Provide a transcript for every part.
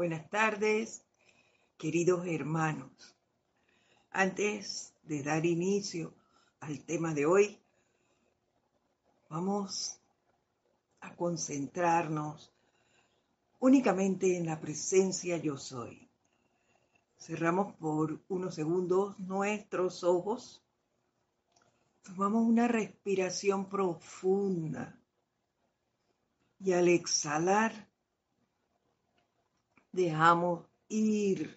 Buenas tardes, queridos hermanos. Antes de dar inicio al tema de hoy, vamos a concentrarnos únicamente en la presencia yo soy. Cerramos por unos segundos nuestros ojos. Tomamos una respiración profunda. Y al exhalar, dejamos ir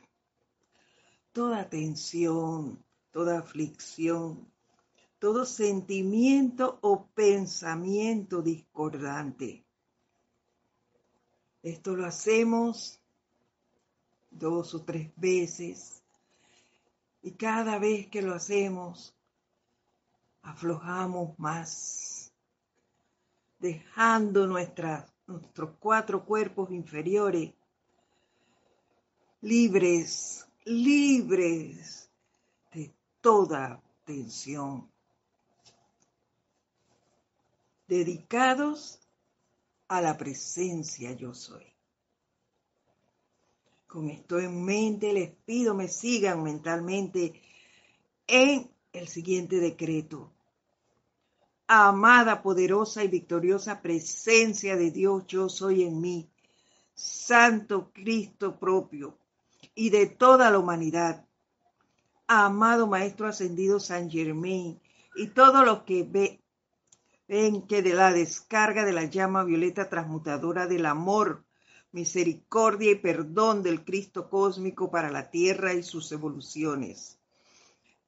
toda tensión, toda aflicción, todo sentimiento o pensamiento discordante. Esto lo hacemos dos o tres veces y cada vez que lo hacemos aflojamos más, dejando nuestros cuatro cuerpos inferiores libres, libres de toda tensión, dedicados a la presencia yo soy. Con esto en mente les pido me sigan mentalmente en el siguiente decreto. Amada, poderosa y victoriosa presencia de Dios, yo soy en mí, Santo Cristo propio, y de toda la humanidad. Amado Maestro Ascendido San Germain y todos los que ven que de la descarga de la llama violeta transmutadora del amor, misericordia y perdón del Cristo cósmico para la tierra y sus evoluciones.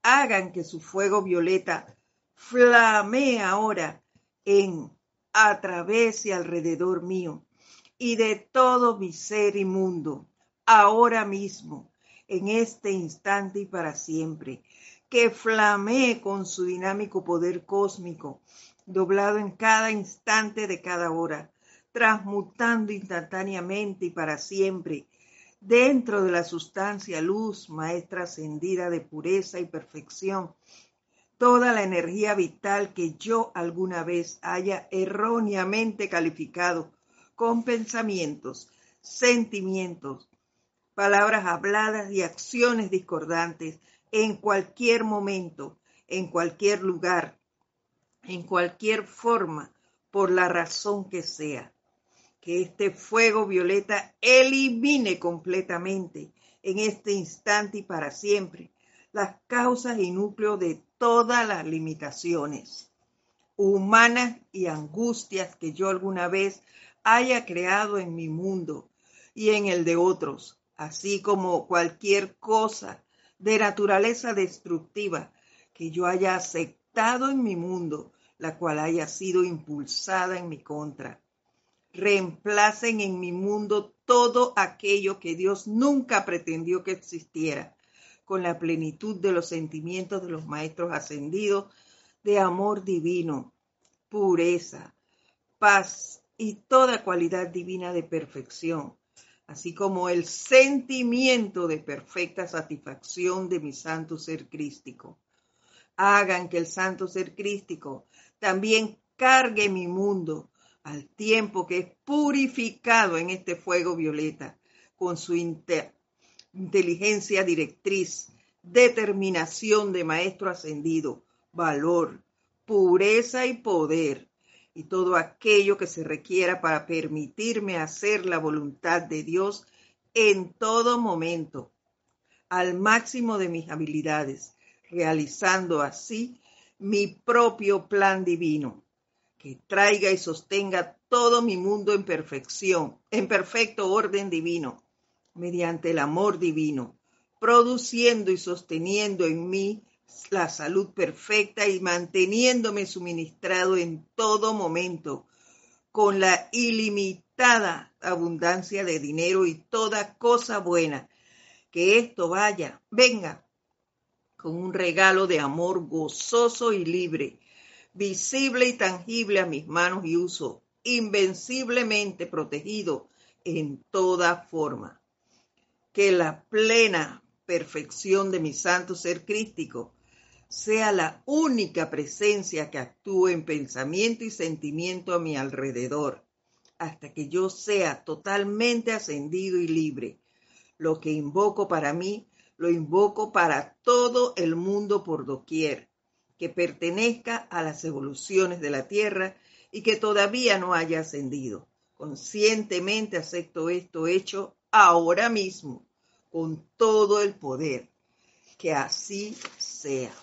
Hagan que su fuego violeta flamee ahora en, a través y alrededor mío y de todo mi ser inmundo ahora mismo, en este instante y para siempre, que flamee con su dinámico poder cósmico, doblado en cada instante de cada hora, transmutando instantáneamente y para siempre, dentro de la sustancia luz, maestra ascendida de pureza y perfección, toda la energía vital que yo alguna vez haya erróneamente calificado con pensamientos, sentimientos, palabras habladas y acciones discordantes en cualquier momento, en cualquier lugar, en cualquier forma, por la razón que sea. Que este fuego violeta elimine completamente en este instante y para siempre las causas y núcleos de todas las limitaciones humanas y angustias que yo alguna vez haya creado en mi mundo y en el de otros, así como cualquier cosa de naturaleza destructiva que yo haya aceptado en mi mundo, la cual haya sido impulsada en mi contra. Reemplacen en mi mundo todo aquello que Dios nunca pretendió que existiera, con la plenitud de los sentimientos de los maestros ascendidos de amor divino, pureza, paz y toda cualidad divina de perfección así como el sentimiento de perfecta satisfacción de mi santo ser crístico. Hagan que el santo ser crístico también cargue mi mundo al tiempo que es purificado en este fuego violeta con su inteligencia directriz, determinación de maestro ascendido, valor, pureza y poder y todo aquello que se requiera para permitirme hacer la voluntad de Dios en todo momento, al máximo de mis habilidades, realizando así mi propio plan divino, que traiga y sostenga todo mi mundo en perfección, en perfecto orden divino, mediante el amor divino, produciendo y sosteniendo en mí la salud perfecta y manteniéndome suministrado en todo momento con la ilimitada abundancia de dinero y toda cosa buena. Que esto vaya, venga, con un regalo de amor gozoso y libre, visible y tangible a mis manos y uso, invenciblemente protegido en toda forma. Que la plena perfección de mi santo ser crístico sea la única presencia que actúe en pensamiento y sentimiento a mi alrededor, hasta que yo sea totalmente ascendido y libre, Lo que invoco para mí, lo invoco para todo el mundo por doquier, que pertenezca a las evoluciones de la Tierra y que todavía no haya ascendido. Conscientemente acepto esto hecho ahora mismo, con todo el poder. Que así sea.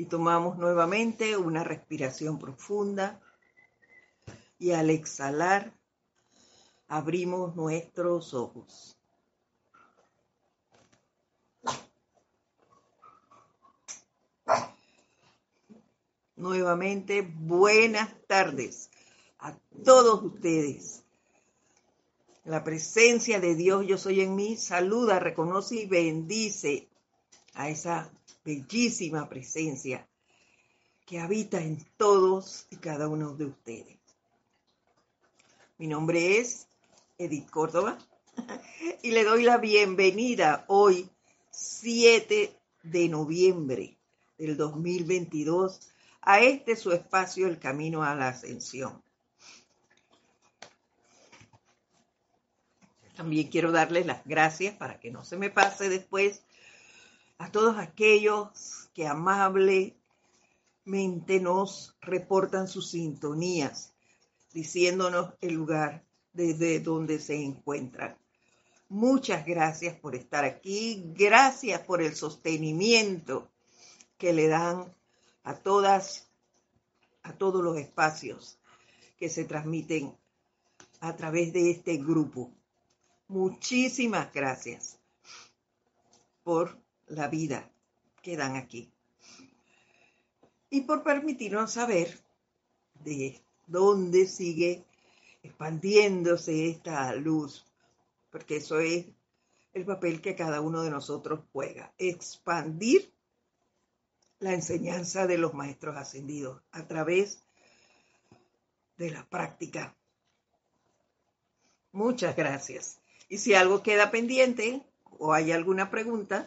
Y tomamos nuevamente una respiración profunda y al exhalar abrimos nuestros ojos. Nuevamente, buenas tardes a todos ustedes. La presencia de Dios, yo soy en mí, saluda, reconoce y bendice a esa bellísima presencia que habita en todos y cada uno de ustedes. Mi nombre es Edith Córdoba y le doy la bienvenida hoy, 7 de noviembre del 2022, a este su espacio, El Camino a la Ascensión. También quiero darles las gracias para que no se me pase después a todos aquellos que amablemente nos reportan sus sintonías, diciéndonos el lugar desde donde se encuentran. Muchas gracias por estar aquí, gracias por el sostenimiento que le dan a todas, a todos los espacios que se transmiten a través de este grupo. Muchísimas gracias por la vida que dan aquí. Y por permitirnos saber de dónde sigue expandiéndose esta luz, porque eso es el papel que cada uno de nosotros juega, expandir la enseñanza de los maestros ascendidos a través de la práctica. Muchas gracias. Y si algo queda pendiente o hay alguna pregunta,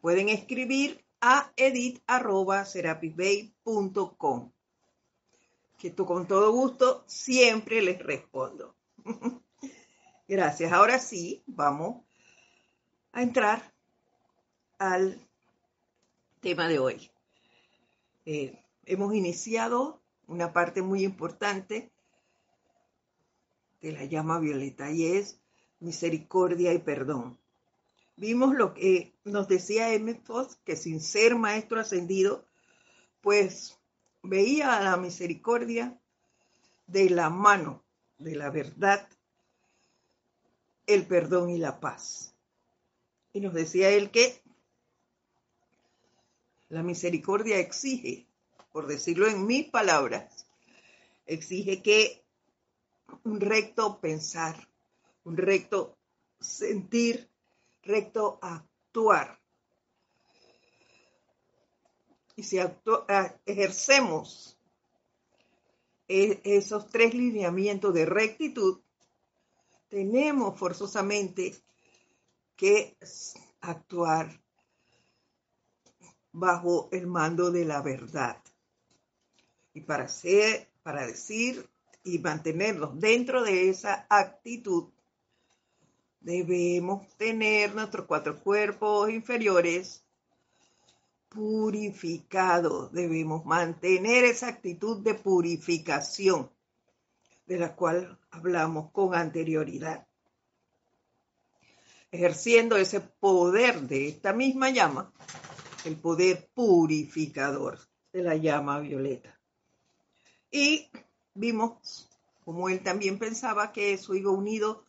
pueden escribir a edit.serapisbay.com que tú con todo gusto siempre les respondo. Gracias. Ahora sí, vamos a entrar al tema de hoy. Eh, hemos iniciado una parte muy importante de la llama violeta y es misericordia y perdón. Vimos lo que nos decía Emmett Fox, que sin ser maestro ascendido, pues veía la misericordia de la mano de la verdad, el perdón y la paz. Y nos decía él que la misericordia exige, por decirlo en mis palabras, exige que un recto pensar, un recto sentir, recto actuar. Y si ejercemos e, esos tres lineamientos de rectitud, tenemos forzosamente que actuar bajo el mando de la verdad. Y para ser, para decir y mantenernos dentro de esa actitud, debemos tener nuestros cuatro cuerpos inferiores purificados. Debemos mantener esa actitud de purificación de la cual hablamos con anterioridad. Ejerciendo ese poder de esta misma llama, el poder purificador de la llama violeta. Y vimos como él también pensaba que eso iba unido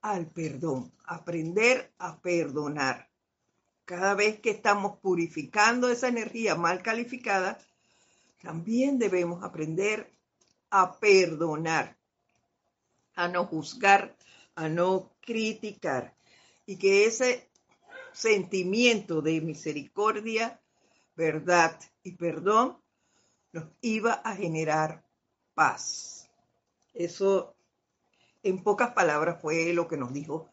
al perdón, aprender a perdonar. Cada vez que estamos purificando esa energía mal calificada, también debemos aprender a perdonar, a no juzgar, a no criticar y que ese sentimiento de misericordia, verdad y perdón nos iba a generar paz. Eso en pocas palabras fue lo que nos dijo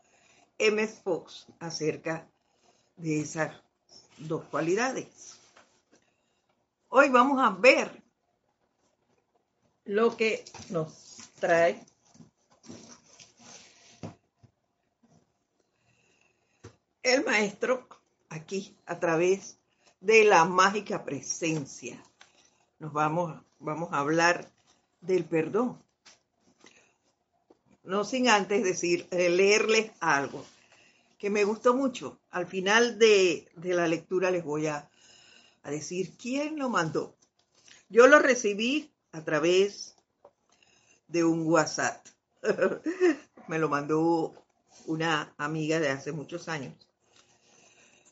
M. Fox acerca de esas dos cualidades. Hoy vamos a ver lo que nos trae el maestro aquí a través de la mágica presencia. Nos vamos, vamos a hablar del perdón. No sin antes decir, eh, leerles algo que me gustó mucho. Al final de, la lectura les voy a, a decir quién lo mandó. Yo lo recibí a través de un WhatsApp. me lo mandó una amiga de hace muchos años.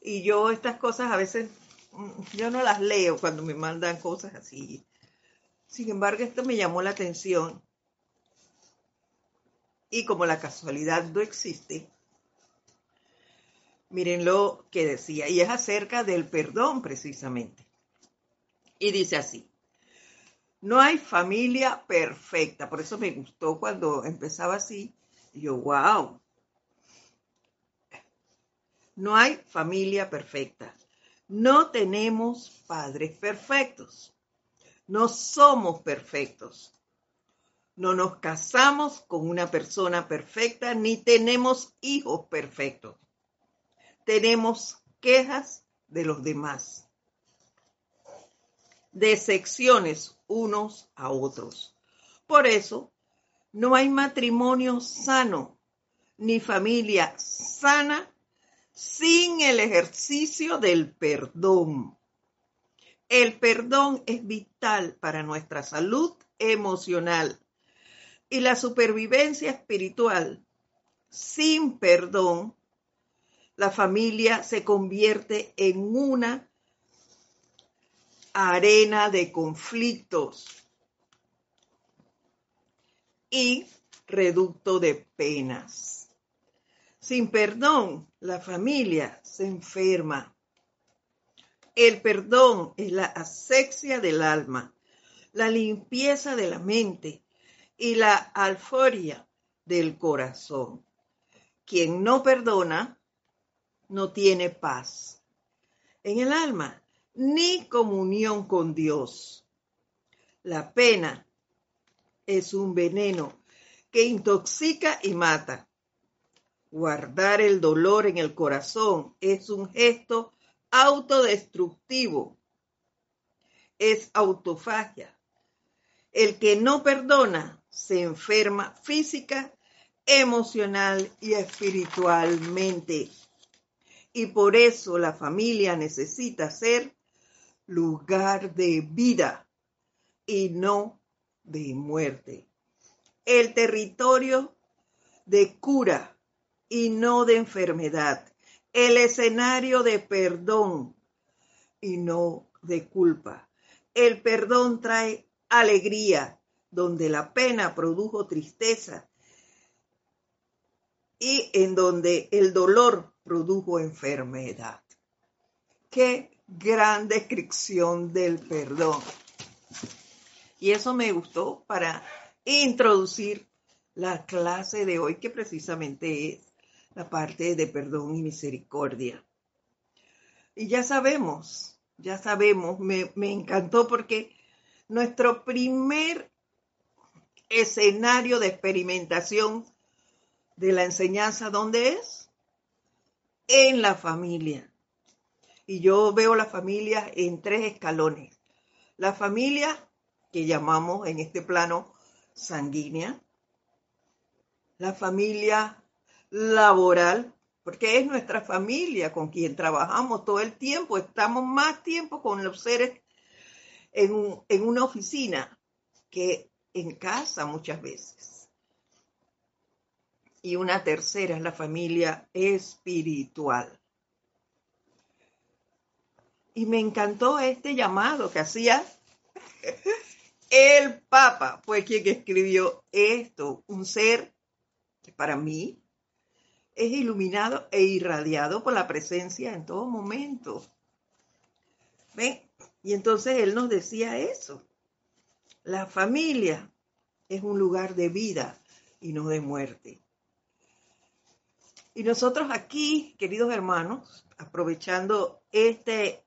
Y yo estas cosas a veces, mm, yo no las leo cuando me mandan cosas así. Sin embargo, esto me llamó la atención. Y como la casualidad no existe, miren lo que decía. Y es acerca del perdón precisamente. Y dice así. No hay familia perfecta. Por eso me gustó cuando empezaba así. yo, wow, no hay familia perfecta. No tenemos padres perfectos. No somos perfectos. No nos casamos con una persona perfecta ni tenemos hijos perfectos. Tenemos quejas de los demás. Decepciones unos a otros. Por eso, no hay matrimonio sano ni familia sana sin el ejercicio del perdón. El perdón es vital para nuestra salud emocional y la supervivencia espiritual. Sin perdón, la familia se convierte en una arena de conflictos y reducto de penas. Sin perdón, la familia se enferma. El perdón es la asexia del alma, la limpieza de la mente y la alforia del corazón. Quien no perdona no tiene paz en el alma ni comunión con Dios. La pena es un veneno que intoxica y mata. Guardar el dolor en el corazón es un gesto autodestructivo. Es autofagia. El que no perdona se enferma física, emocional y espiritualmente. Y por eso la familia necesita ser lugar de vida y no de muerte. El territorio de cura y no de enfermedad. El escenario de perdón y no de culpa. El perdón trae alegría donde la pena produjo tristeza y en donde el dolor produjo enfermedad. Qué gran descripción del perdón. Y eso me gustó para introducir la clase de hoy que precisamente es la parte de perdón y misericordia. Y ya sabemos, ya sabemos, me, encantó porque nuestro primer escenario de experimentación de la enseñanza, ¿dónde es? En la familia. Y yo veo la familia en tres escalones. La familia que llamamos en este plano sanguínea, la familia laboral, porque es nuestra familia con quien trabajamos todo el tiempo, estamos más tiempo con los seres en, en una oficina que en casa muchas veces. Y una tercera es la familia espiritual. Y me encantó este llamado que hacía el Papa, fue quien escribió esto, un ser que para mí es iluminado e irradiado por la presencia en todo momento. ¿Ven? Y entonces él nos decía eso. La familia es un lugar de vida y no de muerte. Y nosotros aquí, queridos hermanos, aprovechando este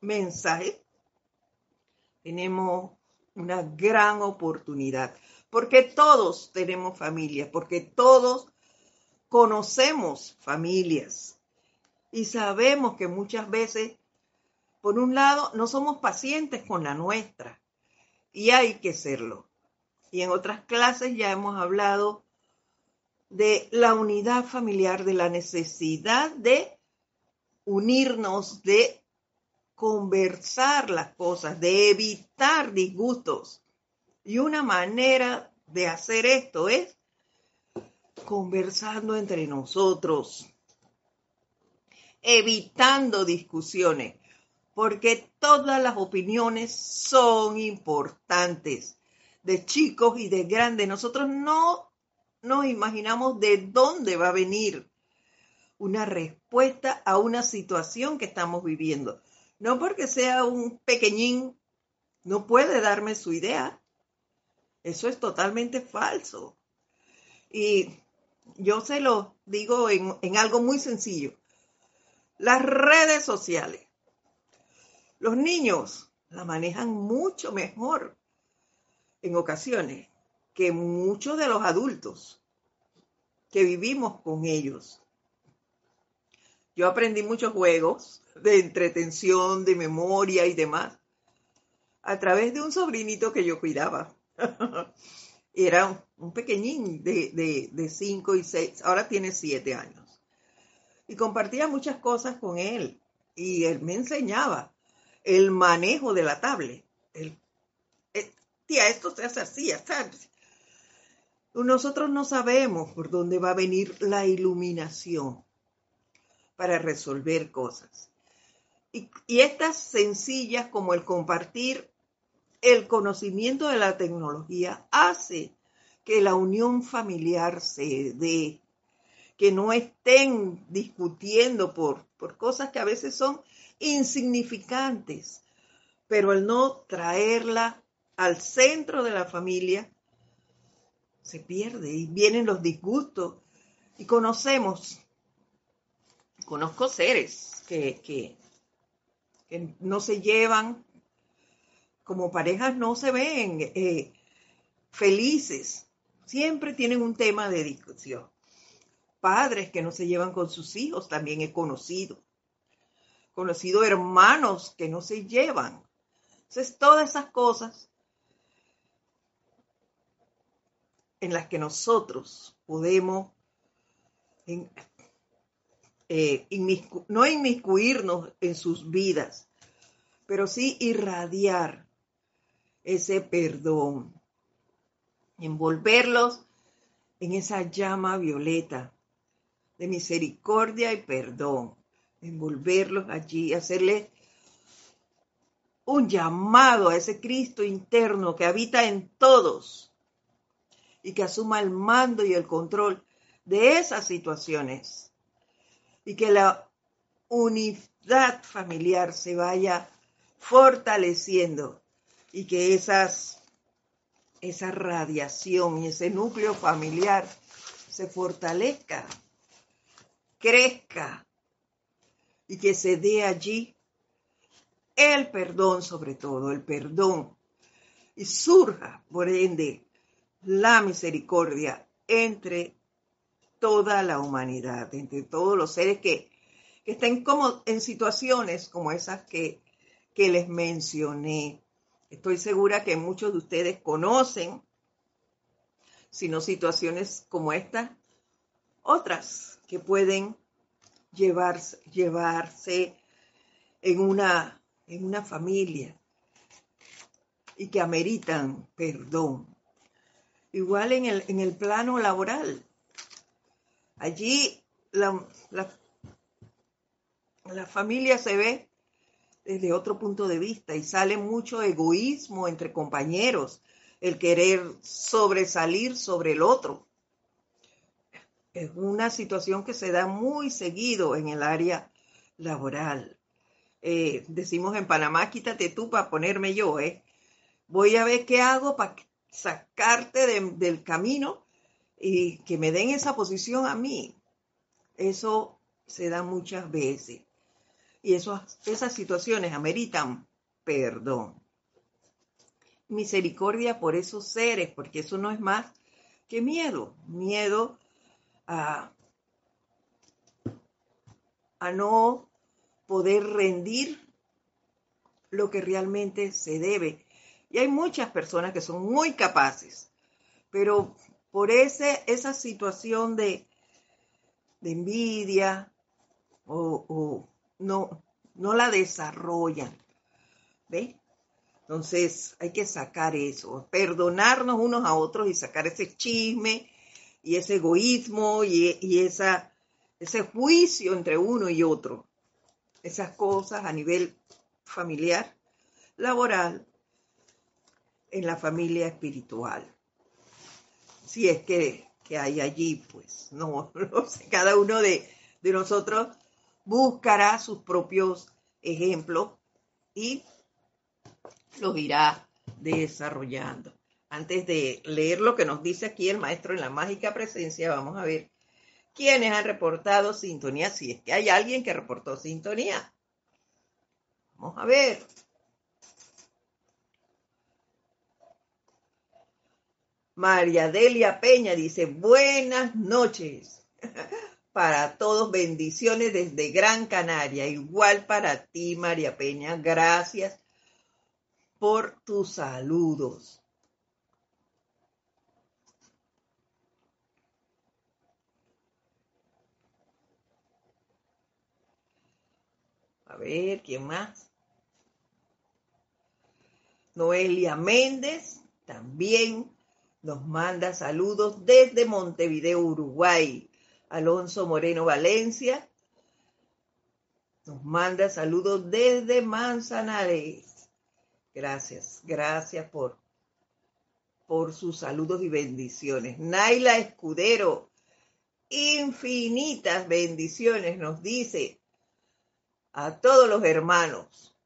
mensaje, tenemos una gran oportunidad, porque todos tenemos familia, porque todos conocemos familias Y sabemos que muchas veces, por un lado, no somos pacientes con la nuestra y hay que serlo. Y en otras clases ya hemos hablado de la unidad familiar, de la necesidad de unirnos, de conversar las cosas, de evitar disgustos. Y una manera de hacer esto es conversando entre nosotros, evitando discusiones, porque todas las opiniones son importantes, de chicos y de grandes. Nosotros no nos imaginamos de dónde va a venir una respuesta a una situación que estamos viviendo. No porque sea un pequeñín, no puede darme su idea. Eso es totalmente falso. Y yo se lo digo en, algo muy sencillo. Las redes sociales. Los niños la manejan mucho mejor en ocasiones que muchos de los adultos que vivimos con ellos. Yo aprendí muchos juegos de entretención, de memoria y demás a través de un sobrinito que yo cuidaba. Era un pequeñín de 5 y 6, ahora tiene 7 años. Y compartía muchas cosas con él y él me enseñaba el manejo de la tablet. Eh, tía, esto se hace así. Nosotros no sabemos por dónde va a venir la iluminación para resolver cosas. Y, y estas sencillas como el compartir el conocimiento de la tecnología hace que la unión familiar se dé, que no estén discutiendo por, por cosas que a veces son insignificantes, pero al no traerla al centro de la familia, se pierde y vienen los disgustos y conocemos conozco seres que, que, no se llevan, como parejas no se ven eh, felices, siempre tienen un tema de discusión. Padres que no se llevan con sus hijos, también he conocido. Conocido hermanos que no se llevan. Entonces, todas esas cosas en las que nosotros podemos eh, no inmiscuirnos en sus vidas, pero sí irradiar ese perdón, envolverlos en esa llama violeta de misericordia y perdón, envolverlos allí, hacerle un llamado a ese Cristo interno que habita en todos y que asuma el mando y el control de esas situaciones. Y que la unidad familiar se vaya fortaleciendo y que esas, esa radiación y ese núcleo familiar se fortalezca, crezca y que se dé allí el perdón sobre todo, el perdón, y surja, por ende, la misericordia entre toda la humanidad, entre todos los seres que, estén como en situaciones como esas que, que les mencioné. Estoy segura que muchos de ustedes conocen, si no situaciones como esta, otras que pueden llevarse, llevarse en, una, en una familia y que ameritan perdón. Igual en el, en el plano laboral. Allí la, la, familia se ve desde otro punto de vista y sale mucho egoísmo entre compañeros, el querer sobresalir sobre el otro. Es una situación que se da muy seguido en el área laboral. Eh, decimos en Panamá, quítate tú para ponerme yo, ¿eh? Voy a ver qué hago para sacarte del camino y que me den esa posición a mí. Eso se da muchas veces. Y esas situaciones ameritan perdón. Misericordia por esos seres, porque eso no es más que miedo. Miedo a, no poder rendir lo que realmente se debe. Y hay muchas personas que son muy capaces, pero por ese, esa situación de, envidia o, no, no la desarrollan. ¿Ve? Entonces hay que sacar eso, perdonarnos unos a otros y sacar ese chisme y ese egoísmo y, y esa, ese juicio entre uno y otro. Esas cosas a nivel familiar, laboral, en la familia espiritual. Si es que, hay allí, pues no, no sé, cada uno de, de nosotros buscará sus propios ejemplos y los irá desarrollando. Antes de leer lo que nos dice aquí el maestro en la mágica presencia, vamos a ver quiénes han reportado sintonía, si es que hay alguien que reportó sintonía. Vamos a ver. María Delia Peña dice, buenas noches. para todos, bendiciones desde Gran Canaria. Igual para ti, María Peña. Gracias por tus saludos. Ver, ¿quién más? Noelia Méndez también nos manda saludos desde Montevideo, Uruguay. Alonso Moreno Valencia nos manda saludos desde Manzanares. Gracias, gracias por, por sus saludos y bendiciones. Naila Escudero, infinitas bendiciones nos dice a todos los hermanos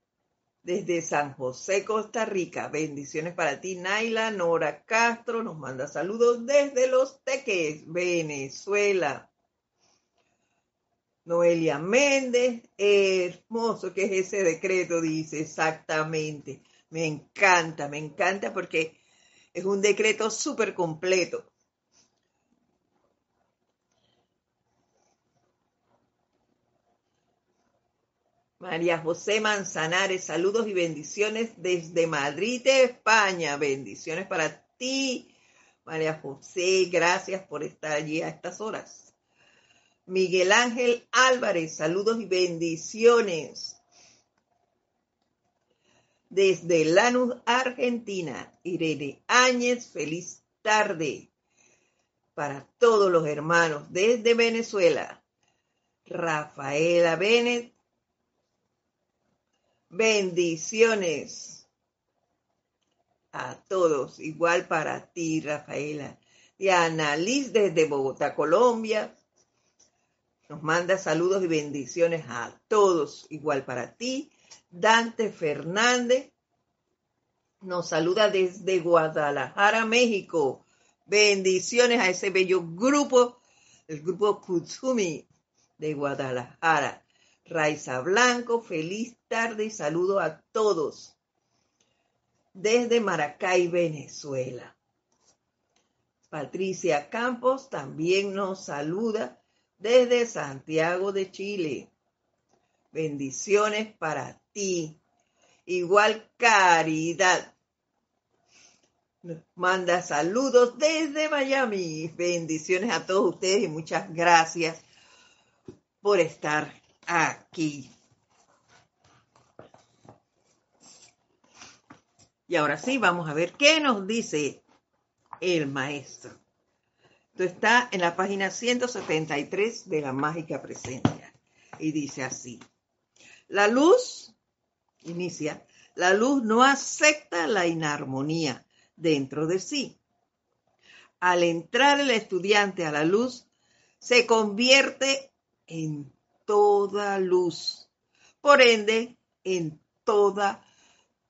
desde San José, Costa Rica. Bendiciones para ti, Naila. Nora Castro nos manda saludos desde Los Teques, Venezuela. Noelia Méndez, hermoso que es ese decreto, dice exactamente. Me encanta, me encanta porque es un decreto súper completo. María José Manzanares, saludos y bendiciones desde Madrid, España. Bendiciones para ti, María José. Gracias por estar allí a estas horas. Miguel Ángel Álvarez, saludos y bendiciones desde Lanús, Argentina, Irene Áñez, feliz tarde para todos los hermanos desde Venezuela. Rafaela Bennett, bendiciones a todos, igual para ti, Rafaela. Diana Liz desde Bogotá, Colombia. Nos manda saludos y bendiciones a todos, igual para ti. Dante Fernández nos saluda desde Guadalajara, México. Bendiciones a ese bello grupo, el grupo Kutsumi de Guadalajara. Raiza Blanco, feliz tarde y saludo a todos desde Maracay, Venezuela. Patricia Campos también nos saluda desde Santiago de Chile. Bendiciones para ti. Igual caridad. manda saludos desde Miami. Bendiciones a todos ustedes y muchas gracias por estar aquí. Y ahora sí, vamos a ver qué nos dice el maestro. Esto está en la página 173 de la mágica presencia. Y dice así. La luz, inicia, la luz no acepta la inarmonía dentro de sí. Al entrar el estudiante a la luz, se convierte en toda luz, por ende, en toda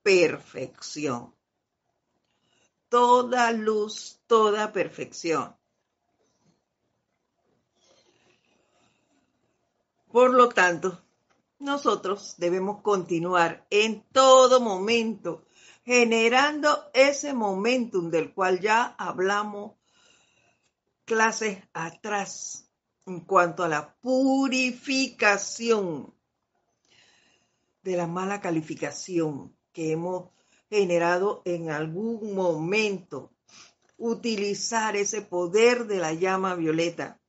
perfección. Toda luz, toda perfección. Por lo tanto, nosotros debemos continuar en todo momento generando ese momentum del cual ya hablamos clases atrás, en cuanto a la purificación de la mala calificación que hemos generado en algún momento. Utilizar ese poder de la llama violeta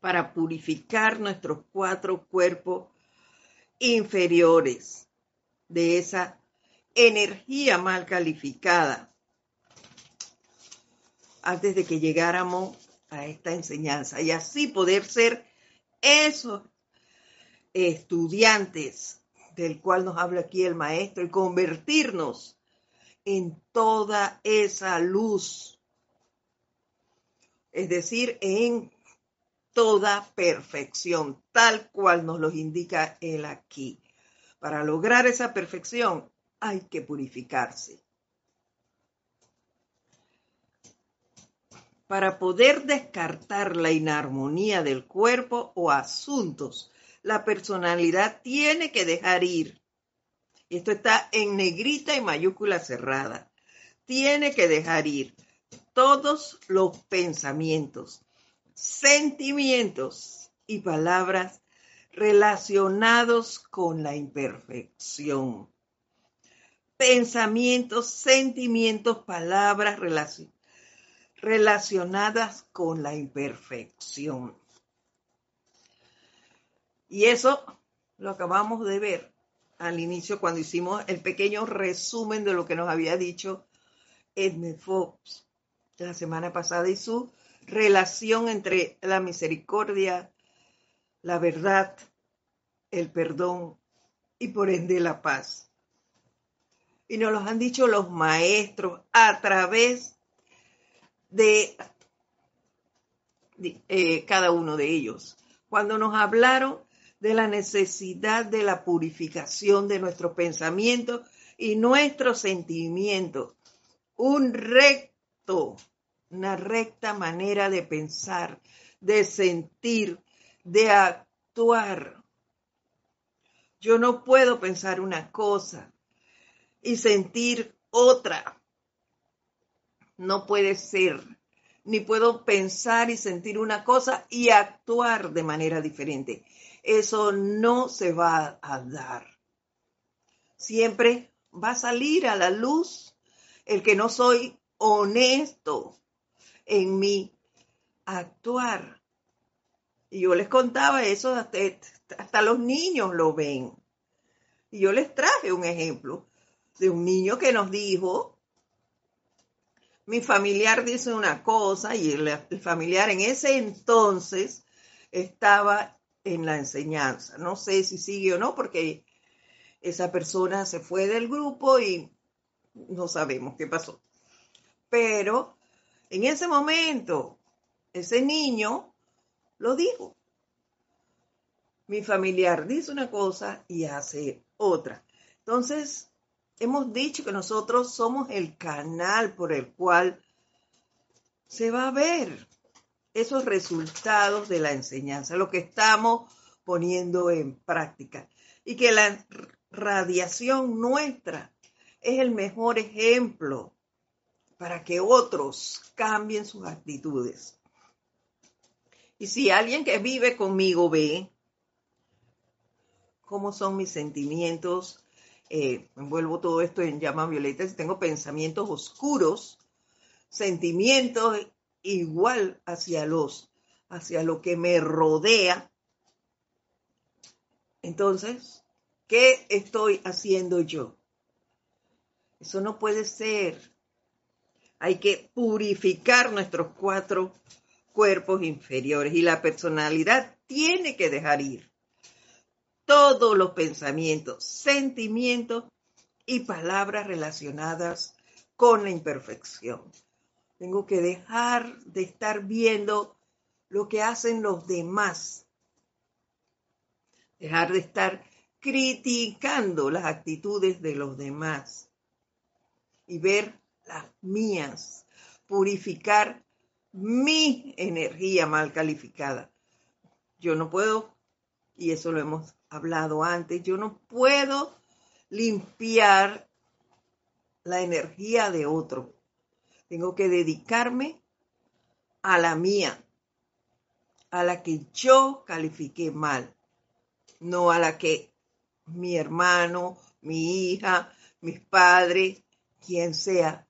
para purificar nuestros cuatro cuerpos inferiores de esa energía mal calificada antes de que llegáramos a esta enseñanza y así poder ser esos estudiantes del cual nos habla aquí el maestro y convertirnos en toda esa luz, es decir, en toda perfección, tal cual nos lo indica él aquí. Para lograr esa perfección hay que purificarse. Para poder descartar la inarmonía del cuerpo o asuntos, la personalidad tiene que dejar ir. Esto está en negrita y mayúscula cerrada. Tiene que dejar ir todos los pensamientos, sentimientos y palabras relacionados con la imperfección. Pensamientos, sentimientos, palabras relacionadas con la imperfección. Y eso lo acabamos de ver al inicio cuando hicimos el pequeño resumen de lo que nos había dicho Edmund Fox la semana pasada y su relación entre la misericordia, la verdad, el perdón y por ende la paz. Y nos lo han dicho los maestros a través de, eh, cada uno de ellos. Cuando nos hablaron de la necesidad de la purificación de nuestros pensamientos y nuestros sentimientos. Un recto una recta manera de pensar, de sentir, de actuar. Yo no puedo pensar una cosa y sentir otra. No puede ser. Ni puedo pensar y sentir una cosa y actuar de manera diferente. Eso no se va a dar. Siempre va a salir a la luz el que no soy honesto en mi actuar. Y yo les contaba eso, hasta, los niños lo ven. Y yo les traje un ejemplo de un niño que nos dijo, mi familiar dice una cosa y el, familiar en ese entonces estaba en la enseñanza. No sé si sigue o no, porque esa persona se fue del grupo y no sabemos qué pasó. Pero en ese momento, ese niño lo dijo. Mi familiar dice una cosa y hace otra. Entonces, hemos dicho que nosotros somos el canal por el cual se va a ver esos resultados de la enseñanza, lo que estamos poniendo en práctica. Y que la radiación nuestra es el mejor ejemplo para que otros cambien sus actitudes. Y si alguien que vive conmigo ve cómo son mis sentimientos, eh, envuelvo todo esto en llama violeta, si tengo pensamientos oscuros, sentimientos igual hacia los, hacia lo que me rodea, entonces, ¿qué estoy haciendo yo? Eso no puede ser. Hay que purificar nuestros cuatro cuerpos inferiores y la personalidad tiene que dejar ir todos los pensamientos, sentimientos y palabras relacionadas con la imperfección. Tengo que dejar de estar viendo lo que hacen los demás. Dejar de estar criticando las actitudes de los demás y ver las mías, purificar mi energía mal calificada. Yo no puedo, y eso lo hemos hablado antes, yo no puedo limpiar la energía de otro. Tengo que dedicarme a la mía, a la que yo califiqué mal, no a la que mi hermano, mi hija, mis padres, quien sea,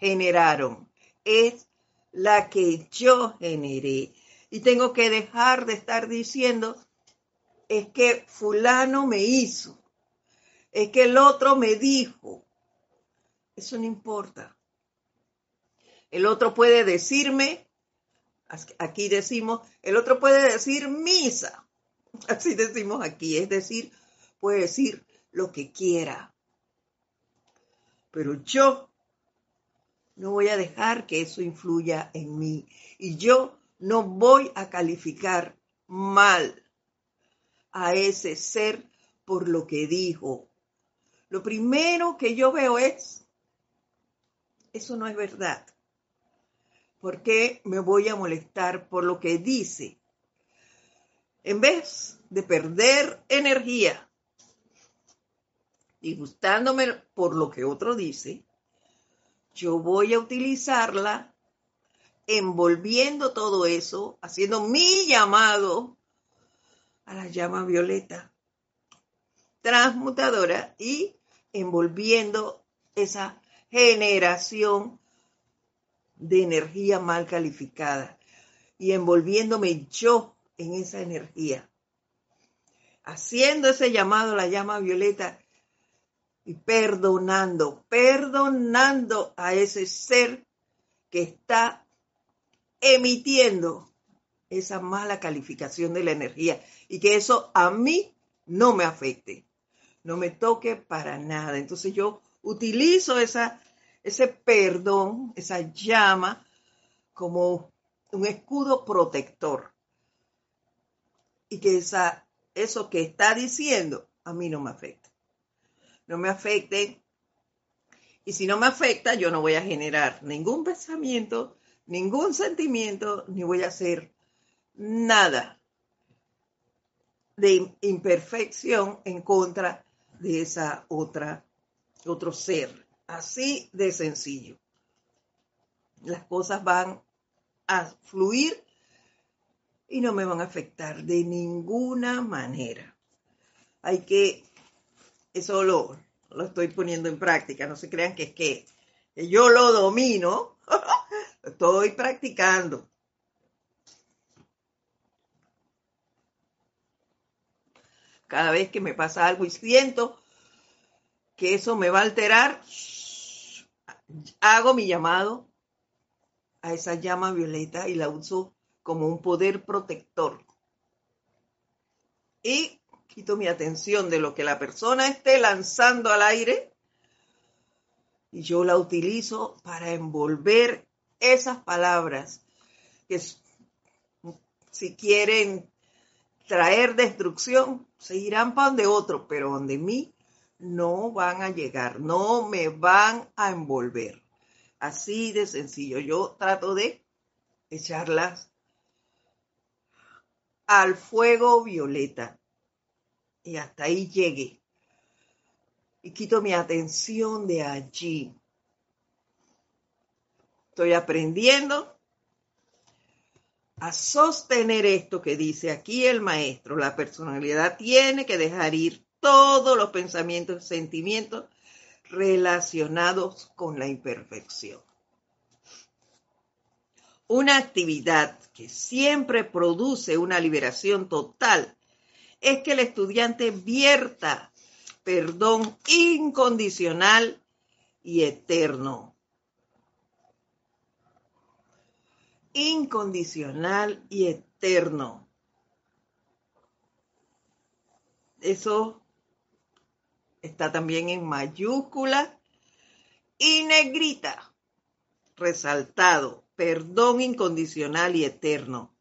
generaron. Es la que yo generé. Y tengo que dejar de estar diciendo, es que fulano me hizo, es que el otro me dijo. Eso no importa. El otro puede decirme, aquí decimos, el otro puede decir misa. Así decimos aquí, es decir, puede decir lo que quiera. Pero yo no voy a dejar que eso influya en mí. Y yo no voy a calificar mal a ese ser por lo que dijo. Lo primero que yo veo es, eso no es verdad. ¿Por qué me voy a molestar por lo que dice? En vez de perder energía disgustándome por lo que otro dice, yo voy a utilizarla envolviendo todo eso, haciendo mi llamado a la llama violeta transmutadora y envolviendo esa generación de energía mal calificada y envolviéndome yo en esa energía. Haciendo ese llamado a la llama violeta y perdonando, perdonando a ese ser que está emitiendo esa mala calificación de la energía y que eso a mí no me afecte, no me toque para nada. Entonces yo utilizo esa, ese perdón, esa llama como un escudo protector y que esa, eso que está diciendo a mí no me afecta no me afecte. Y si no me afecta, yo no voy a generar ningún pensamiento, ningún sentimiento, ni voy a hacer nada de imperfección en contra de esa otra, otro ser. Así de sencillo. Las cosas van a fluir y no me van a afectar de ninguna manera. Hay que eso lo, lo estoy poniendo en práctica. No se crean que es que yo lo domino. estoy practicando. Cada vez que me pasa algo y siento que eso me va a alterar, hago mi llamado a esa llama violeta y la uso como un poder protector. Y quito mi atención de lo que la persona esté lanzando al aire y yo la utilizo para envolver esas palabras que si quieren traer destrucción, se irán para donde otro, pero donde mí no van a llegar, no me van a envolver. Así de sencillo. Yo trato de echarlas al fuego violeta y hasta ahí llegué. Y quito mi atención de allí. Estoy aprendiendo a sostener esto que dice aquí el maestro. La personalidad tiene que dejar ir todos los pensamientos y sentimientos relacionados con la imperfección. Una actividad que siempre produce una liberación total es que el estudiante vierta perdón incondicional y eterno. Incondicional y eterno. Eso está también en mayúscula y negrita, resaltado, perdón incondicional y eterno.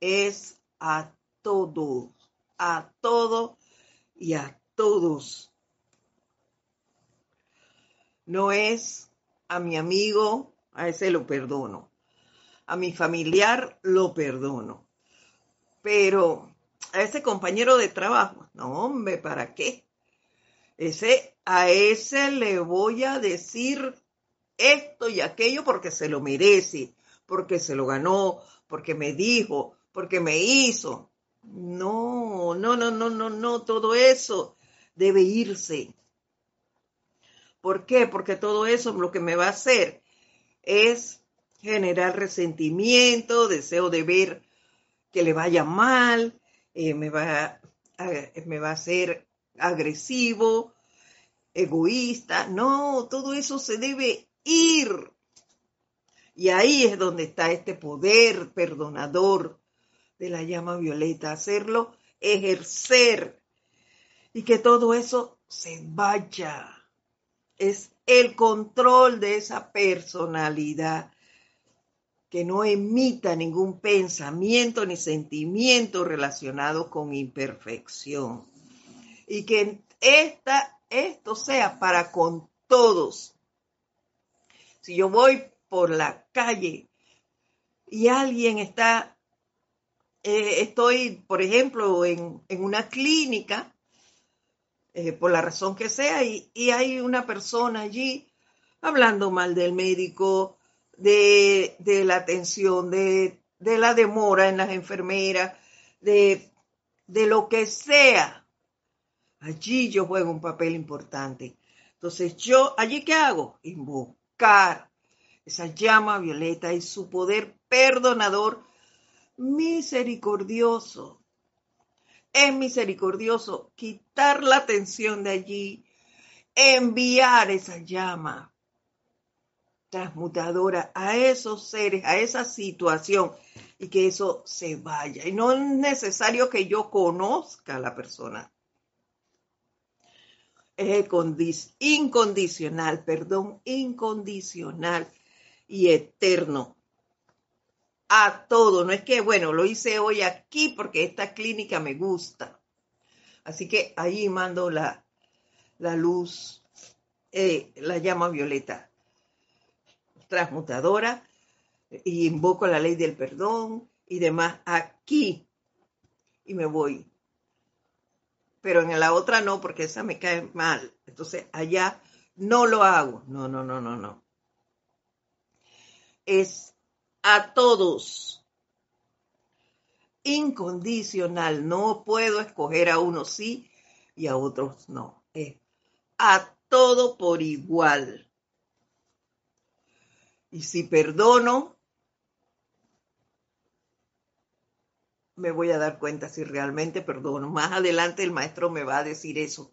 Es a todos a todo y a todos. No es a mi amigo, a ese lo perdono. A mi familiar lo perdono. Pero a ese compañero de trabajo, no hombre, ¿para qué? Ese, a ese le voy a decir esto y aquello porque se lo merece, porque se lo ganó, porque me dijo, porque me hizo. No, no, no, no, no, no, todo eso debe irse. ¿Por qué? Porque todo eso lo que me va a hacer es generar resentimiento, deseo de ver que le vaya mal, eh, me, va a, me va a hacer agresivo, egoísta. No, todo eso se debe ir. Y ahí es donde está este poder perdonador de la llama violeta, hacerlo ejercer y que todo eso se vaya. Es el control de esa personalidad que no emita ningún pensamiento ni sentimiento relacionado con imperfección. Y que esta, esto sea para con todos. Si yo voy por la calle y alguien está, eh, estoy, por ejemplo, en, una clínica, eh, por la razón que sea, y, y hay una persona allí hablando mal del médico, de, la atención, de, la demora en las enfermeras, de, de lo que sea. Allí yo juego un papel importante. Entonces yo, allí qué hago? Invocar esa llama violeta y su poder perdonador misericordioso. Es misericordioso quitar la atención de allí, enviar esa llama transmutadora a esos seres, a esa situación y que eso se vaya. Y no es necesario que yo conozca a la persona. Es incondicional, perdón, incondicional y eterno a todo. No es que, bueno, lo hice hoy aquí porque esta clínica me gusta. Así que ahí mando la, la luz, eh, la llama violeta transmutadora y invoco la ley del perdón y demás aquí y me voy. Pero en la otra no, porque esa me cae mal. Entonces allá no lo hago. No, no, no, no, no. Es a todos. Incondicional. No puedo escoger a unos sí y a otros no. Es a todo por igual. Y si perdono, me voy a dar cuenta si realmente perdono. Más adelante el maestro me va a decir eso.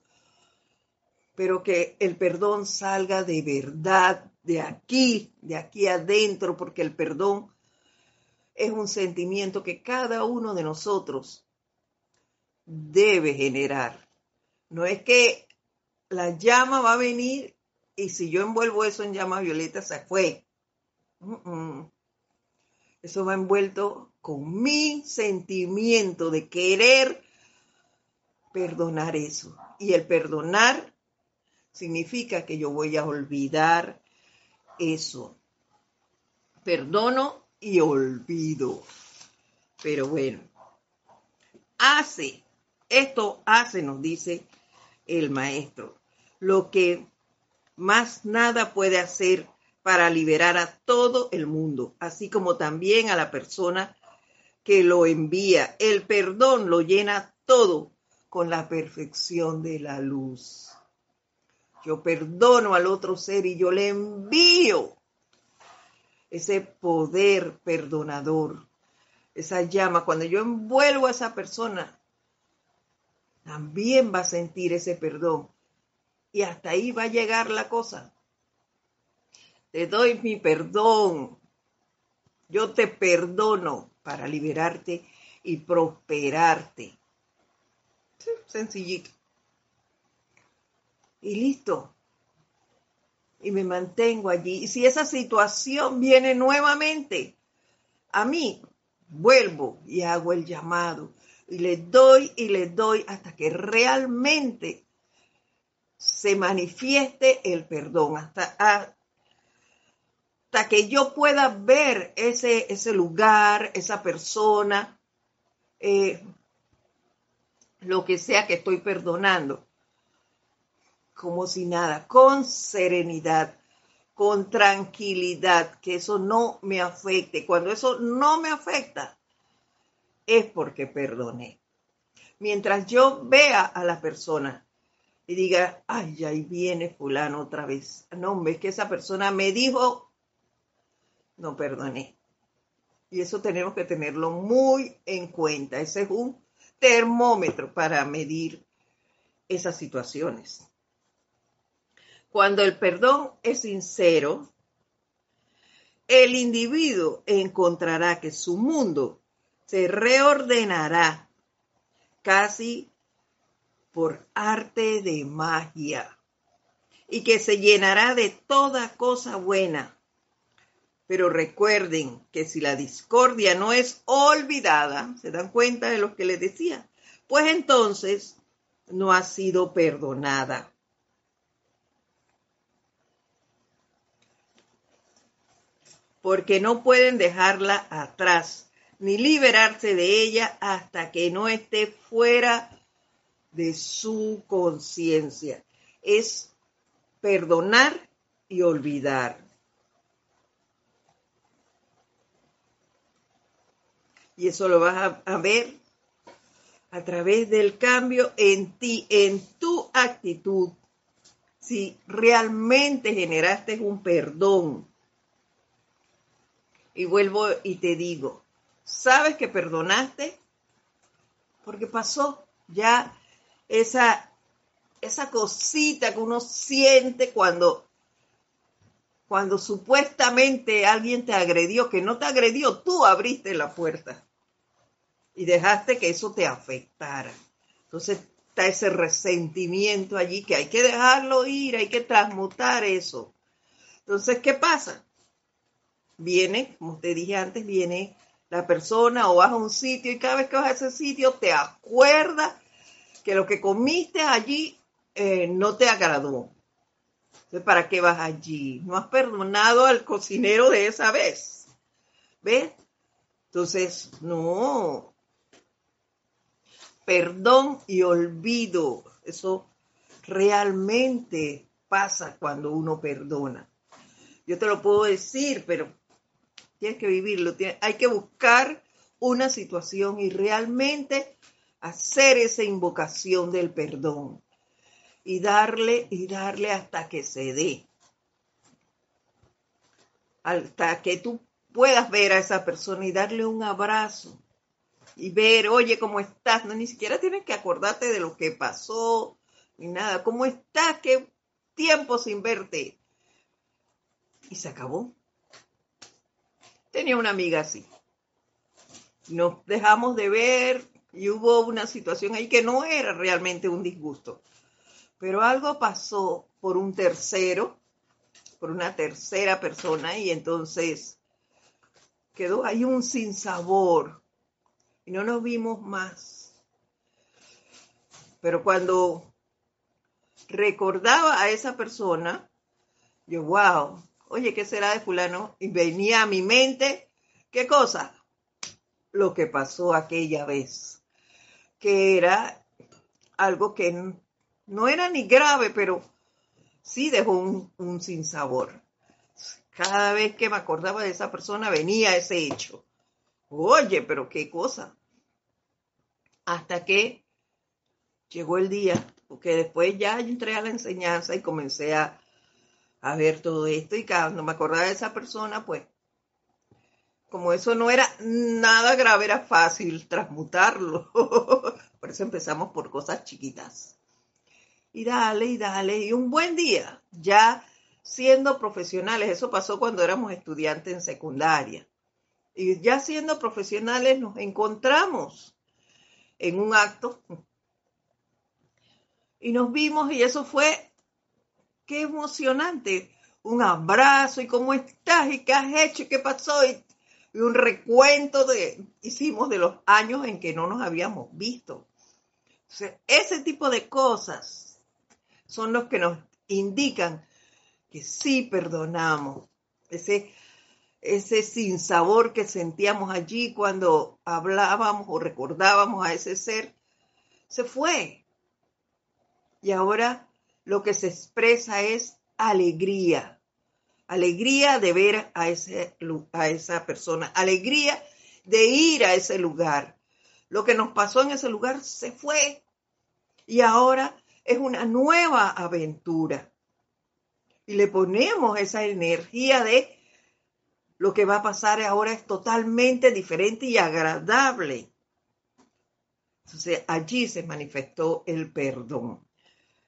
Pero que el perdón salga de verdad, de aquí, de aquí adentro, porque el perdón es un sentimiento que cada uno de nosotros debe generar. No es que la llama va a venir y si yo envuelvo eso en llama violeta, se fue. Eso va envuelto con mi sentimiento de querer perdonar eso. Y el perdonar significa que yo voy a olvidar eso. Perdono y olvido. Pero bueno, hace, esto hace, nos dice el maestro, lo que más nada puede hacer para liberar a todo el mundo, así como también a la persona que lo envía. El perdón lo llena todo con la perfección de la luz. Yo perdono al otro ser y yo le envío ese poder perdonador, esa llama. Cuando yo envuelvo a esa persona, también va a sentir ese perdón. Y hasta ahí va a llegar la cosa. Te doy mi perdón. Yo te perdono para liberarte y prosperarte. Sencillito. Y listo. Y me mantengo allí. Y si esa situación viene nuevamente a mí, vuelvo y hago el llamado. Y le doy y le doy hasta que realmente se manifieste el perdón. Hasta, hasta que yo pueda ver ese, ese lugar, esa persona, eh, lo que sea que estoy perdonando, como si nada, con serenidad, con tranquilidad, que eso no me afecte. Cuando eso no me afecta, es porque perdoné. Mientras yo vea a la persona y diga, ay, ahí viene fulano otra vez. No, es que esa persona me dijo, no perdoné. Y eso tenemos que tenerlo muy en cuenta. Ese es un termómetro para medir esas situaciones. Cuando el perdón es sincero, el individuo encontrará que su mundo se reordenará casi por arte de magia y que se llenará de toda cosa buena. Pero recuerden que si la discordia no es olvidada, ¿se dan cuenta de lo que les decía? Pues entonces no ha sido perdonada. porque no pueden dejarla atrás ni liberarse de ella hasta que no esté fuera de su conciencia. Es perdonar y olvidar. Y eso lo vas a, ver a través del cambio en ti, en tu actitud. Si realmente generaste un perdón, y vuelvo y te digo, ¿sabes que perdonaste? Porque pasó ya esa, esa cosita que uno siente cuando, cuando supuestamente alguien te agredió, que no te agredió, tú abriste la puerta y dejaste que eso te afectara. Entonces está ese resentimiento allí que hay que dejarlo ir, hay que transmutar eso. Entonces, ¿qué pasa? viene, como te dije antes, viene la persona o vas a un sitio y cada vez que vas a ese sitio te acuerdas que lo que comiste allí eh, no te agradó. Entonces, ¿para qué vas allí? No has perdonado al cocinero de esa vez. ¿Ves? Entonces, no. Perdón y olvido. Eso realmente pasa cuando uno perdona. Yo te lo puedo decir, pero tienes que vivirlo, hay que buscar una situación y realmente hacer esa invocación del perdón y darle y darle hasta que se dé. Hasta que tú puedas ver a esa persona y darle un abrazo y ver, oye, ¿cómo estás? No, ni siquiera tienes que acordarte de lo que pasó, ni nada. ¿Cómo estás? ¿Qué tiempo sin verte? Y se acabó. Tenía una amiga así. Nos dejamos de ver y hubo una situación ahí que no era realmente un disgusto. Pero algo pasó por un tercero, por una tercera persona y entonces quedó ahí un sinsabor y no nos vimos más. Pero cuando recordaba a esa persona, yo, wow, oye, ¿qué será de fulano? Y venía a mi mente, ¿qué cosa? Lo que pasó aquella vez, que era algo que no era ni grave, pero sí dejó un, un sinsabor. Cada vez que me acordaba de esa persona venía ese hecho. Oye, pero qué cosa. Hasta que llegó el día, porque después ya entré a la enseñanza y comencé a, a ver todo esto y cuando me acordaba de esa persona, pues como eso no era nada grave, era fácil transmutarlo. por eso empezamos por cosas chiquitas. Y dale, y dale, y un buen día, ya siendo profesionales, eso pasó cuando éramos estudiantes en secundaria. Y ya siendo profesionales nos encontramos en un acto y nos vimos y eso fue qué emocionante. Un abrazo y cómo estás y qué has hecho y qué pasó y, un recuento de hicimos de los años en que no nos habíamos visto. ese tipo de cosas son los que nos indican que sí perdonamos. Ese, ese sinsabor que sentíamos allí cuando hablábamos o recordábamos a ese ser, se fue. Y ahora lo que se expresa es alegría, alegría de ver a, ese, a esa persona, alegría de ir a ese lugar. Lo que nos pasó en ese lugar se fue y ahora es una nueva aventura. Y le ponemos esa energía de lo que va a pasar ahora es totalmente diferente y agradable. Entonces allí se manifestó el perdón.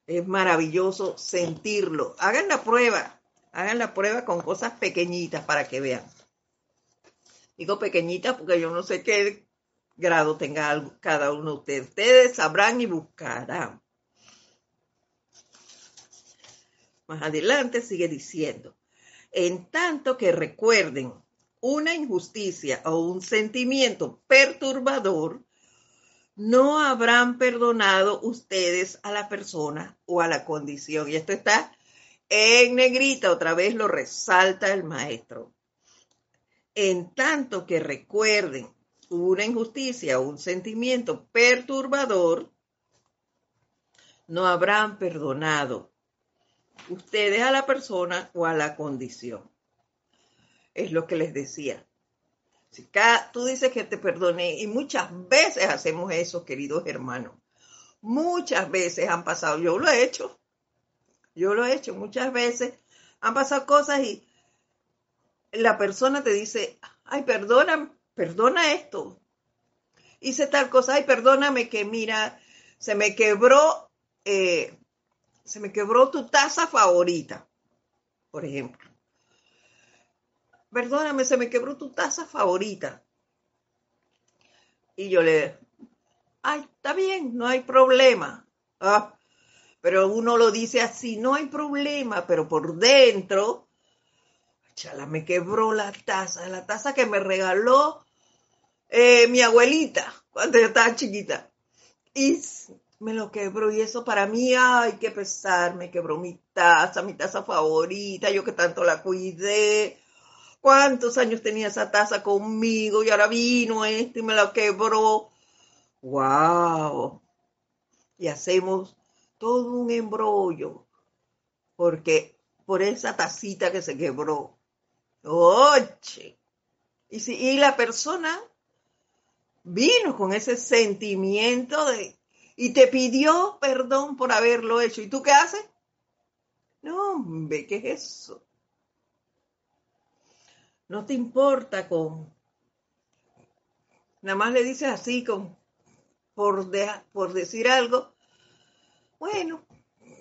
Es maravilloso sentirlo. Hagan la prueba, hagan la prueba con cosas pequeñitas para que vean. Digo pequeñitas porque yo no sé qué grado tenga cada uno de ustedes. Ustedes sabrán y buscarán. Más adelante sigue diciendo, en tanto que recuerden una injusticia o un sentimiento perturbador, no habrán perdonado ustedes a la persona o a la condición. Y esto está en negrita, otra vez lo resalta el maestro. En tanto que recuerden una injusticia o un sentimiento perturbador, no habrán perdonado ustedes a la persona o a la condición. Es lo que les decía. Si tú dices que te perdoné y muchas veces hacemos eso, queridos hermanos. Muchas veces han pasado, yo lo he hecho, yo lo he hecho muchas veces, han pasado cosas y la persona te dice, ay, perdona, perdona esto. Hice tal cosa, ay, perdóname que mira, se me quebró, eh, se me quebró tu taza favorita, por ejemplo perdóname, se me quebró tu taza favorita. Y yo le, ay, está bien, no hay problema. Ah, pero uno lo dice así, no hay problema, pero por dentro, chala, me quebró la taza, la taza que me regaló eh, mi abuelita cuando yo estaba chiquita. Y me lo quebró y eso para mí, ay, qué pesar, me quebró mi taza, mi taza favorita, yo que tanto la cuidé cuántos años tenía esa taza conmigo y ahora vino este y me la quebró. ¡Wow! Y hacemos todo un embrollo porque por esa tacita que se quebró. ¡Oye! Y, si, y la persona vino con ese sentimiento de y te pidió perdón por haberlo hecho. ¿Y tú qué haces? No, ve ¿qué es eso? no te importa con, nada más le dices así con, por, por decir algo, bueno,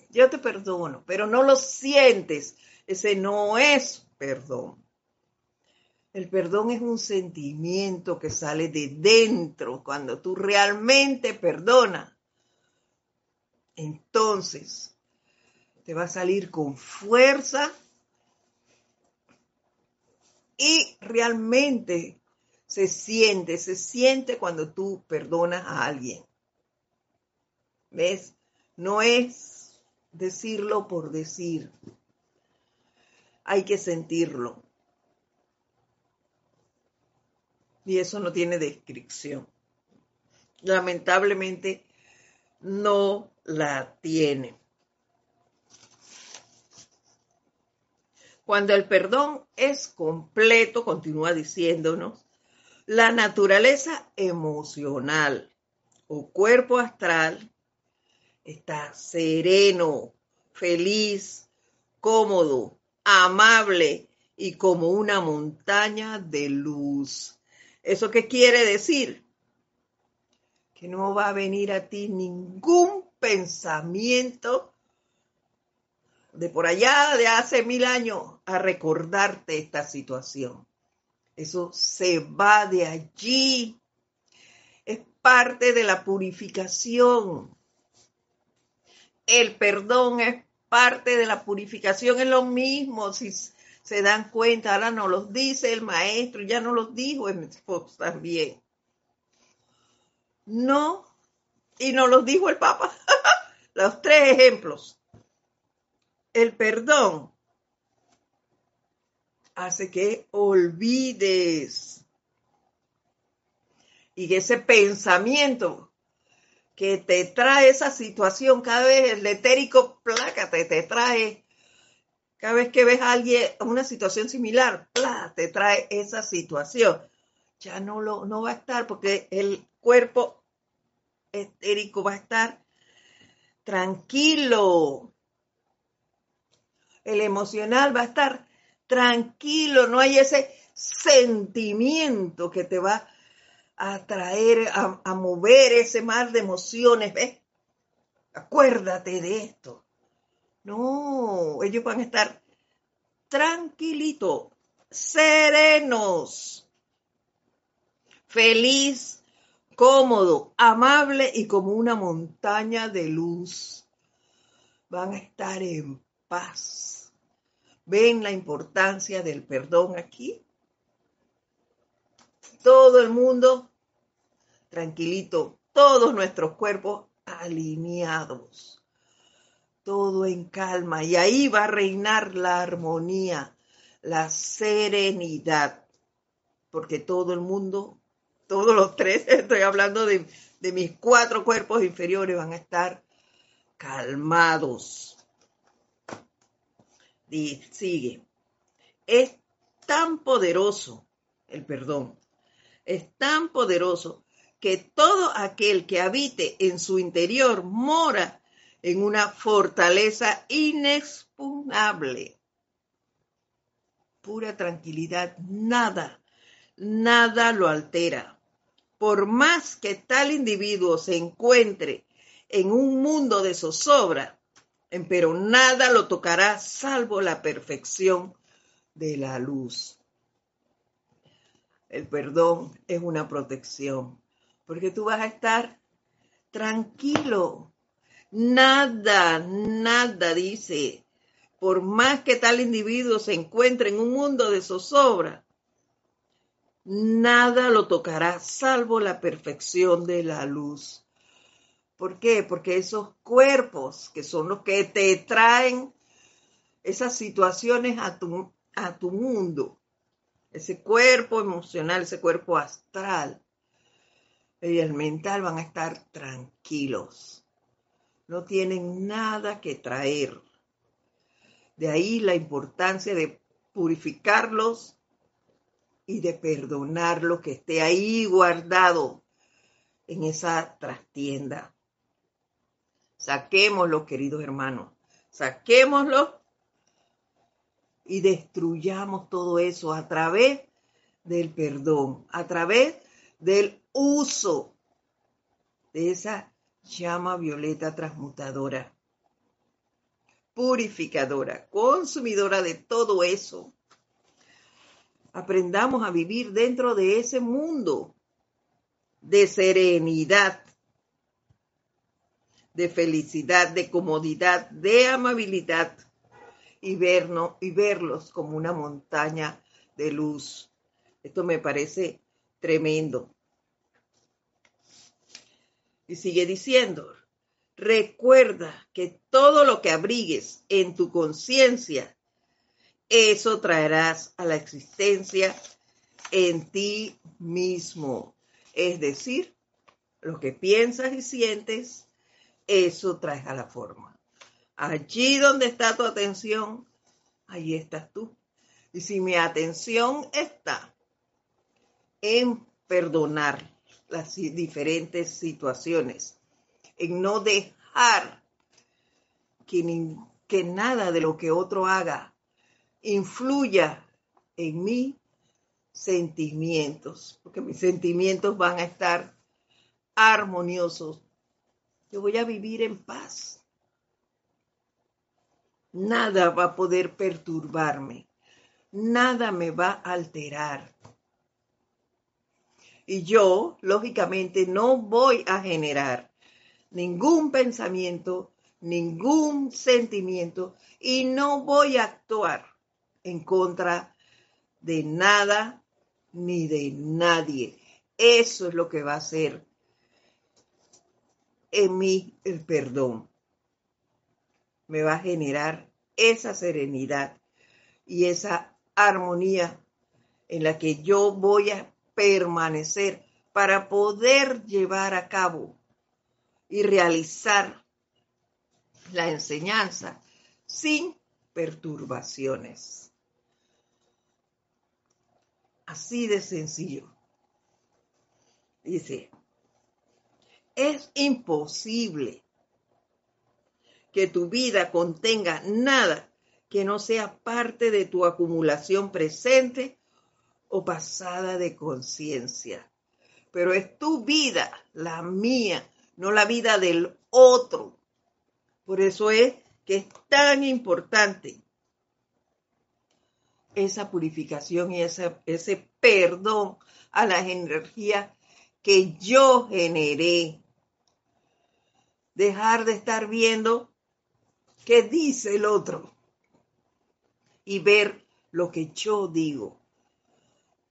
yo te perdono, pero no lo sientes, ese no es perdón. El perdón es un sentimiento que sale de dentro cuando tú realmente perdonas. Entonces, te va a salir con fuerza y realmente se siente, se siente cuando tú perdonas a alguien. ¿Ves? No es decirlo por decir. Hay que sentirlo. Y eso no tiene descripción. Lamentablemente no la tiene. Cuando el perdón es completo, continúa diciéndonos, la naturaleza emocional o cuerpo astral está sereno, feliz, cómodo, amable y como una montaña de luz. ¿Eso qué quiere decir? Que no va a venir a ti ningún pensamiento de por allá de hace mil años a recordarte esta situación. Eso se va de allí. Es parte de la purificación. El perdón es parte de la purificación. Es lo mismo si se dan cuenta. Ahora nos los dice el maestro, ya no los dijo en esposo también. No, y nos los dijo el Papa. los tres ejemplos el perdón hace que olvides. Y ese pensamiento que te trae esa situación, cada vez el etérico plácate te trae Cada vez que ves a alguien, una situación similar, te trae esa situación. Ya no, lo, no va a estar porque el cuerpo estérico va a estar tranquilo. El emocional va a estar tranquilo, no hay ese sentimiento que te va a traer, a, mover ese mar de emociones. ¿Ves? Acuérdate de esto. No, ellos van a estar tranquilitos, serenos, feliz, cómodo, amable y como una montaña de luz. Van a estar en paz. ¿Ven la importancia del perdón aquí? Todo el mundo tranquilito, todos nuestros cuerpos alineados, todo en calma y ahí va a reinar la armonía, la serenidad, porque todo el mundo todos los tres, estoy hablando de, mis cuatro cuerpos inferiores, van a estar calmados. Sigue. Es tan poderoso el perdón, es tan poderoso que todo aquel que habite en su interior mora en una fortaleza inexpugnable. Pura tranquilidad, nada, nada lo altera por más que tal individuo se encuentre en un mundo de zozobra, pero nada lo tocará salvo la perfección de la luz. El perdón es una protección, porque tú vas a estar tranquilo. Nada, nada, dice, por más que tal individuo se encuentre en un mundo de zozobra, nada lo tocará salvo la perfección de la luz. ¿Por qué? Porque esos cuerpos que son los que te traen esas situaciones a tu, a tu mundo, ese cuerpo emocional, ese cuerpo astral y el mental van a estar tranquilos. No tienen nada que traer. De ahí la importancia de purificarlos y de perdonar lo que esté ahí guardado en esa trastienda. Saquémoslo, queridos hermanos, saquémoslo y destruyamos todo eso a través del perdón, a través del uso de esa llama violeta transmutadora, purificadora, consumidora de todo eso aprendamos a vivir dentro de ese mundo de serenidad, de felicidad, de comodidad, de amabilidad y, vernos, y verlos como una montaña de luz. Esto me parece tremendo. Y sigue diciendo, recuerda que todo lo que abrigues en tu conciencia eso traerás a la existencia en ti mismo. Es decir, lo que piensas y sientes, eso traes a la forma. Allí donde está tu atención, ahí estás tú. Y si mi atención está en perdonar las diferentes situaciones, en no dejar que, que nada de lo que otro haga influya en mis sentimientos, porque mis sentimientos van a estar armoniosos. Yo voy a vivir en paz. Nada va a poder perturbarme. Nada me va a alterar. Y yo, lógicamente, no voy a generar ningún pensamiento, ningún sentimiento y no voy a actuar en contra de nada ni de nadie. Eso es lo que va a hacer en mí el perdón. Me va a generar esa serenidad y esa armonía en la que yo voy a permanecer para poder llevar a cabo y realizar la enseñanza sin perturbaciones. Así de sencillo. Dice, es imposible que tu vida contenga nada que no sea parte de tu acumulación presente o pasada de conciencia. Pero es tu vida, la mía, no la vida del otro. Por eso es que es tan importante esa purificación y ese, ese perdón a las energías que yo generé. Dejar de estar viendo qué dice el otro y ver lo que yo digo.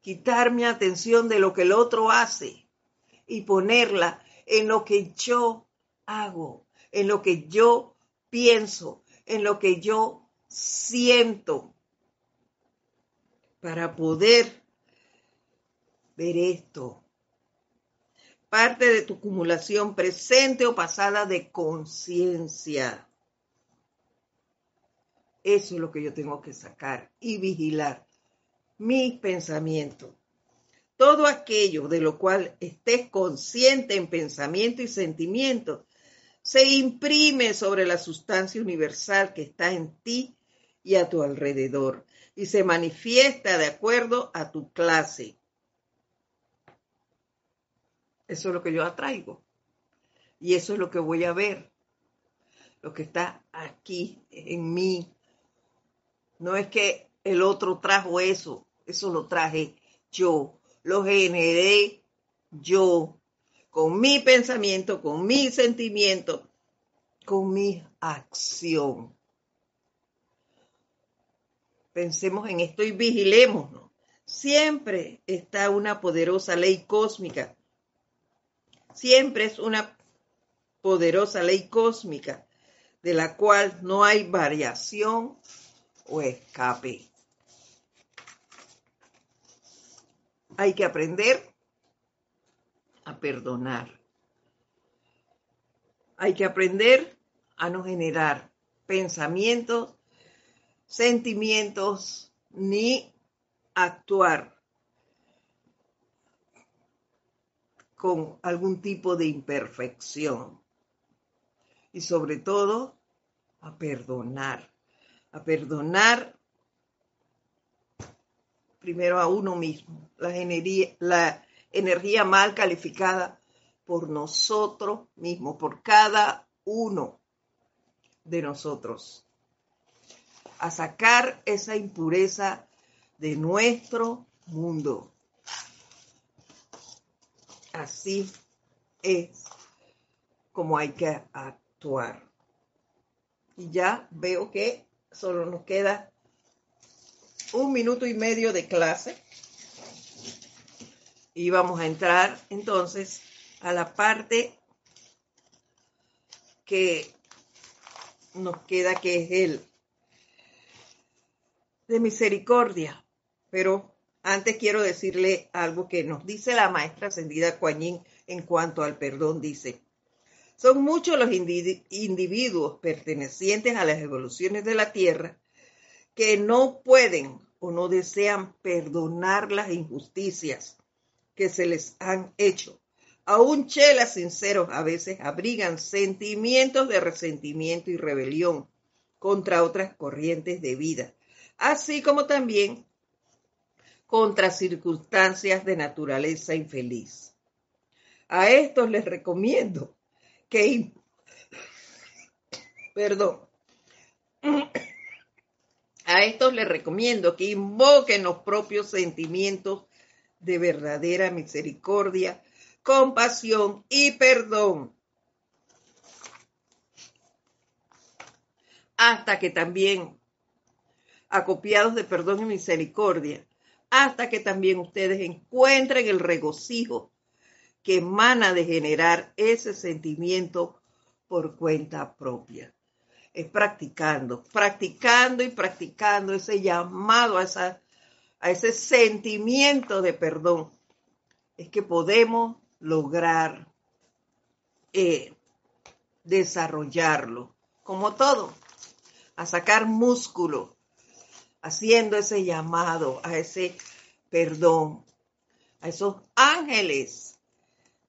Quitar mi atención de lo que el otro hace y ponerla en lo que yo hago, en lo que yo pienso, en lo que yo siento, para poder ver esto. Parte de tu acumulación presente o pasada de conciencia. Eso es lo que yo tengo que sacar y vigilar. Mi pensamiento. Todo aquello de lo cual estés consciente en pensamiento y sentimiento se imprime sobre la sustancia universal que está en ti y a tu alrededor y se manifiesta de acuerdo a tu clase. Eso es lo que yo atraigo. Y eso es lo que voy a ver. Lo que está aquí en mí. No es que el otro trajo eso. Eso lo traje yo. Lo generé yo. Con mi pensamiento, con mi sentimiento, con mi acción. Pensemos en esto y vigilémonos. Siempre está una poderosa ley cósmica. Siempre es una poderosa ley cósmica de la cual no hay variación o escape. Hay que aprender a perdonar. Hay que aprender a no generar pensamientos sentimientos ni actuar con algún tipo de imperfección. Y sobre todo, a perdonar. A perdonar primero a uno mismo. La energía, la energía mal calificada por nosotros mismos, por cada uno de nosotros a sacar esa impureza de nuestro mundo. Así es como hay que actuar. Y ya veo que solo nos queda un minuto y medio de clase. Y vamos a entrar entonces a la parte que nos queda, que es el de misericordia. Pero antes quiero decirle algo que nos dice la maestra ascendida Kuan en cuanto al perdón. Dice, son muchos los individuos pertenecientes a las evoluciones de la Tierra que no pueden o no desean perdonar las injusticias que se les han hecho. Aún chelas sinceros a veces abrigan sentimientos de resentimiento y rebelión contra otras corrientes de vida así como también contra circunstancias de naturaleza infeliz. A estos les recomiendo que, perdón, a estos les recomiendo que invoquen los propios sentimientos de verdadera misericordia, compasión y perdón. Hasta que también acopiados de perdón y misericordia, hasta que también ustedes encuentren el regocijo que emana de generar ese sentimiento por cuenta propia. Es practicando, practicando y practicando ese llamado a, esa, a ese sentimiento de perdón. Es que podemos lograr eh, desarrollarlo, como todo a sacar músculo, haciendo ese llamado a ese perdón, a esos ángeles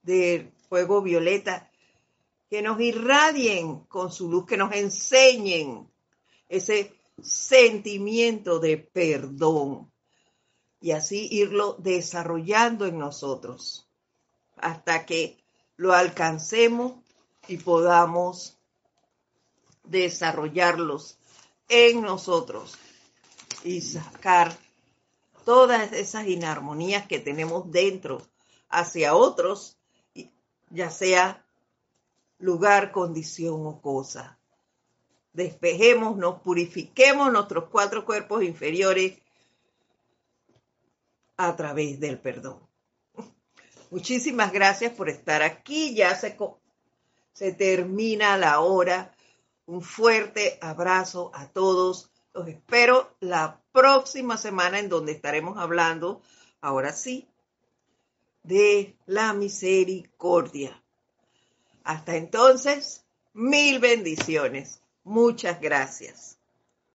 de fuego violeta que nos irradien con su luz, que nos enseñen ese sentimiento de perdón y así irlo desarrollando en nosotros hasta que lo alcancemos y podamos desarrollarlos en nosotros y sacar todas esas inarmonías que tenemos dentro hacia otros, ya sea lugar, condición o cosa. Despejémonos, purifiquemos nuestros cuatro cuerpos inferiores a través del perdón. Muchísimas gracias por estar aquí. Ya se, se termina la hora. Un fuerte abrazo a todos. Los espero la próxima semana en donde estaremos hablando, ahora sí, de la misericordia. Hasta entonces, mil bendiciones. Muchas gracias.